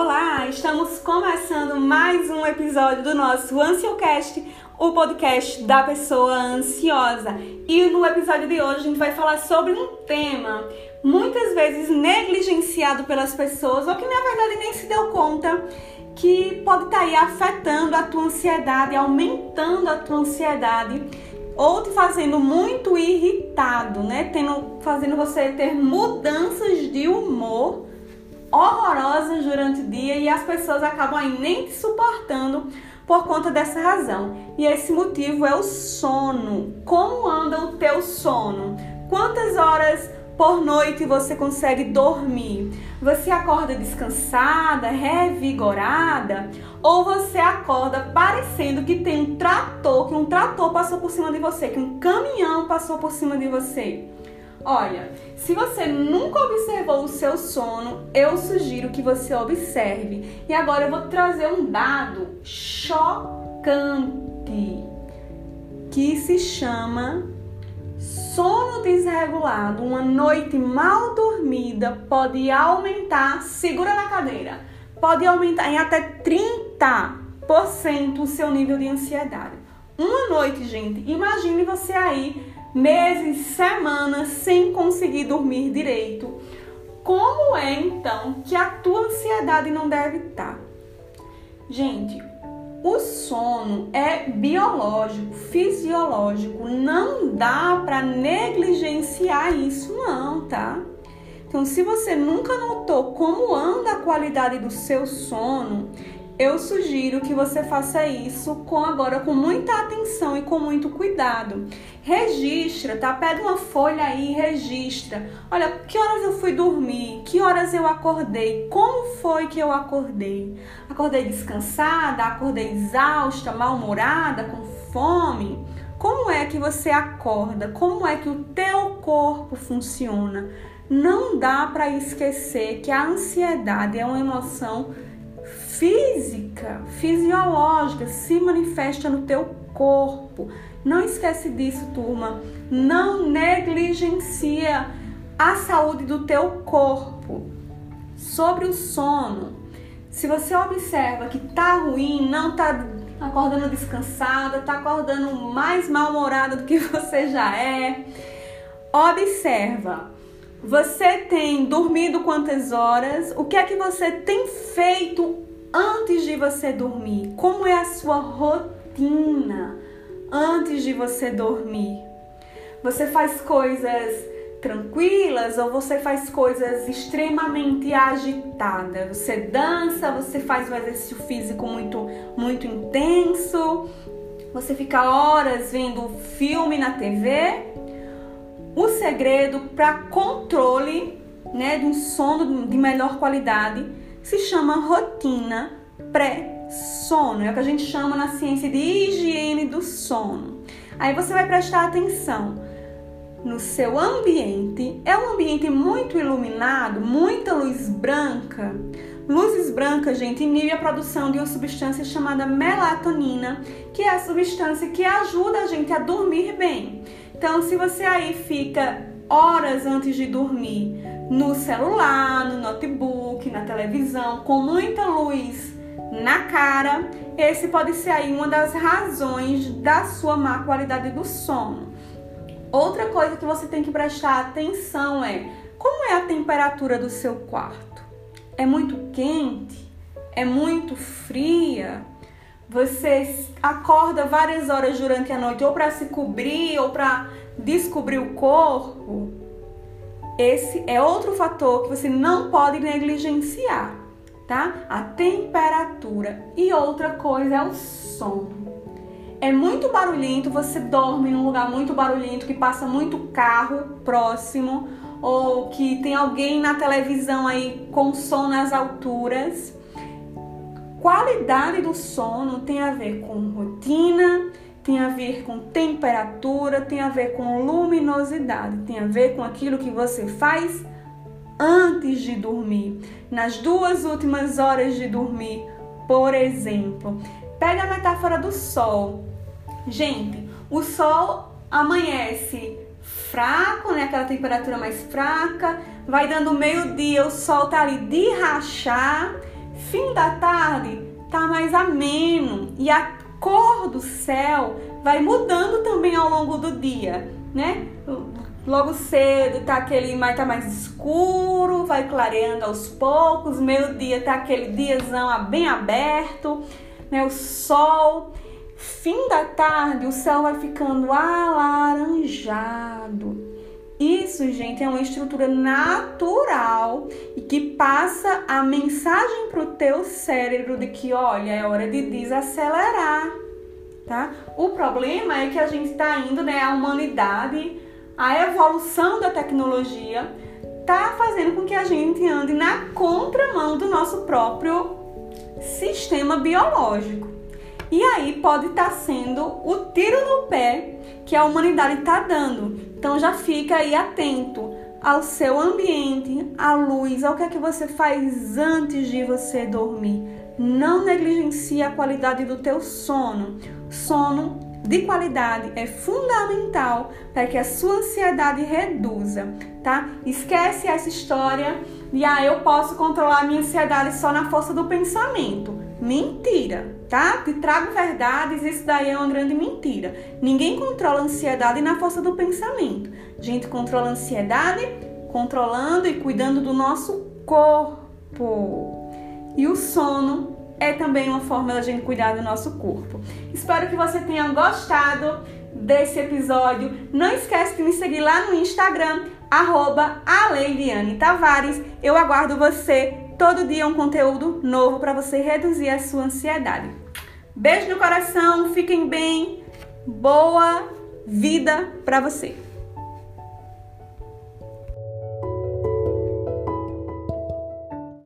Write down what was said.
Olá, estamos começando mais um episódio do nosso Ansiocast, o podcast da pessoa ansiosa. E no episódio de hoje a gente vai falar sobre um tema muitas vezes negligenciado pelas pessoas ou que na verdade nem se deu conta que pode estar tá aí afetando a tua ansiedade, aumentando a tua ansiedade ou te fazendo muito irritado, né? Tendo, fazendo você ter mudanças de humor horrorosas durante o dia e as pessoas acabam aí nem te suportando por conta dessa razão. E esse motivo é o sono. Como anda o teu sono? Quantas horas por noite você consegue dormir? Você acorda descansada, revigorada? Ou você acorda parecendo que tem um trator, que um trator passou por cima de você, que um caminhão passou por cima de você? Olha, se você nunca observou o seu sono, eu sugiro que você observe. E agora eu vou trazer um dado chocante que se chama sono desregulado. Uma noite mal dormida pode aumentar, segura na cadeira, pode aumentar em até 30% o seu nível de ansiedade. Uma noite, gente, imagine você aí meses, semanas sem conseguir dormir direito. Como é então que a tua ansiedade não deve estar? Gente, o sono é biológico, fisiológico, não dá para negligenciar isso não, tá? Então, se você nunca notou como anda a qualidade do seu sono, eu sugiro que você faça isso com agora com muita atenção e com muito cuidado. Registra, tá? Pega uma folha aí e registra. Olha, que horas eu fui dormir? Que horas eu acordei? Como foi que eu acordei? Acordei descansada? Acordei exausta, mal-humorada, com fome? Como é que você acorda? Como é que o teu corpo funciona? Não dá para esquecer que a ansiedade é uma emoção física, fisiológica, se manifesta no teu corpo. Não esquece disso, turma. Não negligencia a saúde do teu corpo. Sobre o sono, se você observa que tá ruim, não tá acordando descansada, tá acordando mais mal-humorada do que você já é, observa. Você tem dormido quantas horas? O que é que você tem feito antes de você dormir? Como é a sua rotina antes de você dormir? Você faz coisas tranquilas ou você faz coisas extremamente agitadas? Você dança, você faz um exercício físico muito muito intenso? Você fica horas vendo filme na TV? O segredo para controle, né, de um sono de melhor qualidade se chama rotina pré-sono. É o que a gente chama na ciência de higiene do sono. Aí você vai prestar atenção no seu ambiente. É um ambiente muito iluminado, muita luz branca. Luzes brancas, gente, inibe a produção de uma substância chamada melatonina, que é a substância que ajuda a gente a dormir bem. Então, se você aí fica horas antes de dormir no celular, no notebook, na televisão, com muita luz na cara, esse pode ser aí uma das razões da sua má qualidade do sono. Outra coisa que você tem que prestar atenção é como é a temperatura do seu quarto? É muito quente? É muito fria? Você acorda várias horas durante a noite ou para se cobrir ou para descobrir o corpo? Esse é outro fator que você não pode negligenciar, tá? A temperatura. E outra coisa é o som. É muito barulhento, você dorme num lugar muito barulhento, que passa muito carro próximo, ou que tem alguém na televisão aí com som nas alturas. Qualidade do sono tem a ver com rotina, tem a ver com temperatura, tem a ver com luminosidade, tem a ver com aquilo que você faz antes de dormir, nas duas últimas horas de dormir, por exemplo. Pega a metáfora do sol. Gente, o sol amanhece fraco, né? Aquela temperatura mais fraca, vai dando meio-dia, o sol tá ali de rachar, Fim da tarde tá mais ameno e a cor do céu vai mudando também ao longo do dia, né? Logo cedo tá aquele mais tá mais escuro, vai clareando aos poucos, meio-dia tá aquele diazão bem aberto, né? O sol, fim da tarde, o céu vai ficando alaranjado. Isso, gente, é uma estrutura natural e que passa a mensagem para o teu cérebro de que, olha, é hora de desacelerar, tá? O problema é que a gente está indo, né, a humanidade a evolução da tecnologia está fazendo com que a gente ande na contramão do nosso próprio sistema biológico. E aí pode estar tá sendo o tiro no pé que a humanidade está dando. Então já fica aí atento ao seu ambiente, à luz, ao que é que você faz antes de você dormir. Não negligencie a qualidade do teu sono. Sono de qualidade é fundamental para que a sua ansiedade reduza, tá? Esquece essa história de ah, eu posso controlar a minha ansiedade só na força do pensamento. Mentira, tá? Te trago verdades, isso daí é uma grande mentira. Ninguém controla a ansiedade na força do pensamento. A gente controla a ansiedade controlando e cuidando do nosso corpo. E o sono é também uma forma da gente cuidar do nosso corpo. Espero que você tenha gostado desse episódio. Não esquece de me seguir lá no Instagram, arroba Tavares. Eu aguardo você. Todo dia um conteúdo novo para você reduzir a sua ansiedade. Beijo no coração, fiquem bem. Boa vida para você.